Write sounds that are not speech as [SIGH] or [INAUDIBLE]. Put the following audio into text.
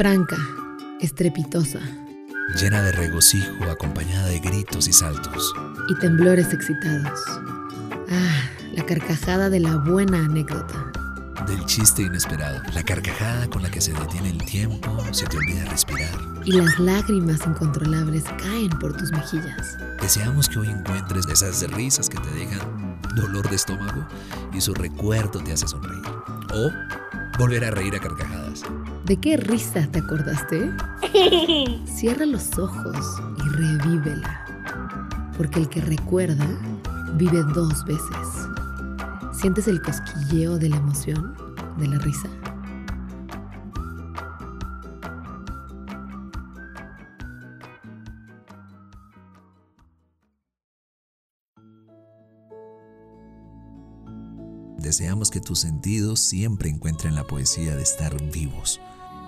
Franca, estrepitosa. Llena de regocijo, acompañada de gritos y saltos. Y temblores excitados. Ah, la carcajada de la buena anécdota. Del chiste inesperado. La carcajada con la que se detiene el tiempo, se te olvida respirar. Y las lágrimas incontrolables caen por tus mejillas. Deseamos que hoy encuentres esas risas que te dejan dolor de estómago y su recuerdo te hace sonreír. O volver a reír a carcajadas. ¿De qué risa te acordaste? [LAUGHS] Cierra los ojos y revívela. Porque el que recuerda vive dos veces. ¿Sientes el cosquilleo de la emoción, de la risa? Deseamos que tus sentidos siempre encuentren la poesía de estar vivos.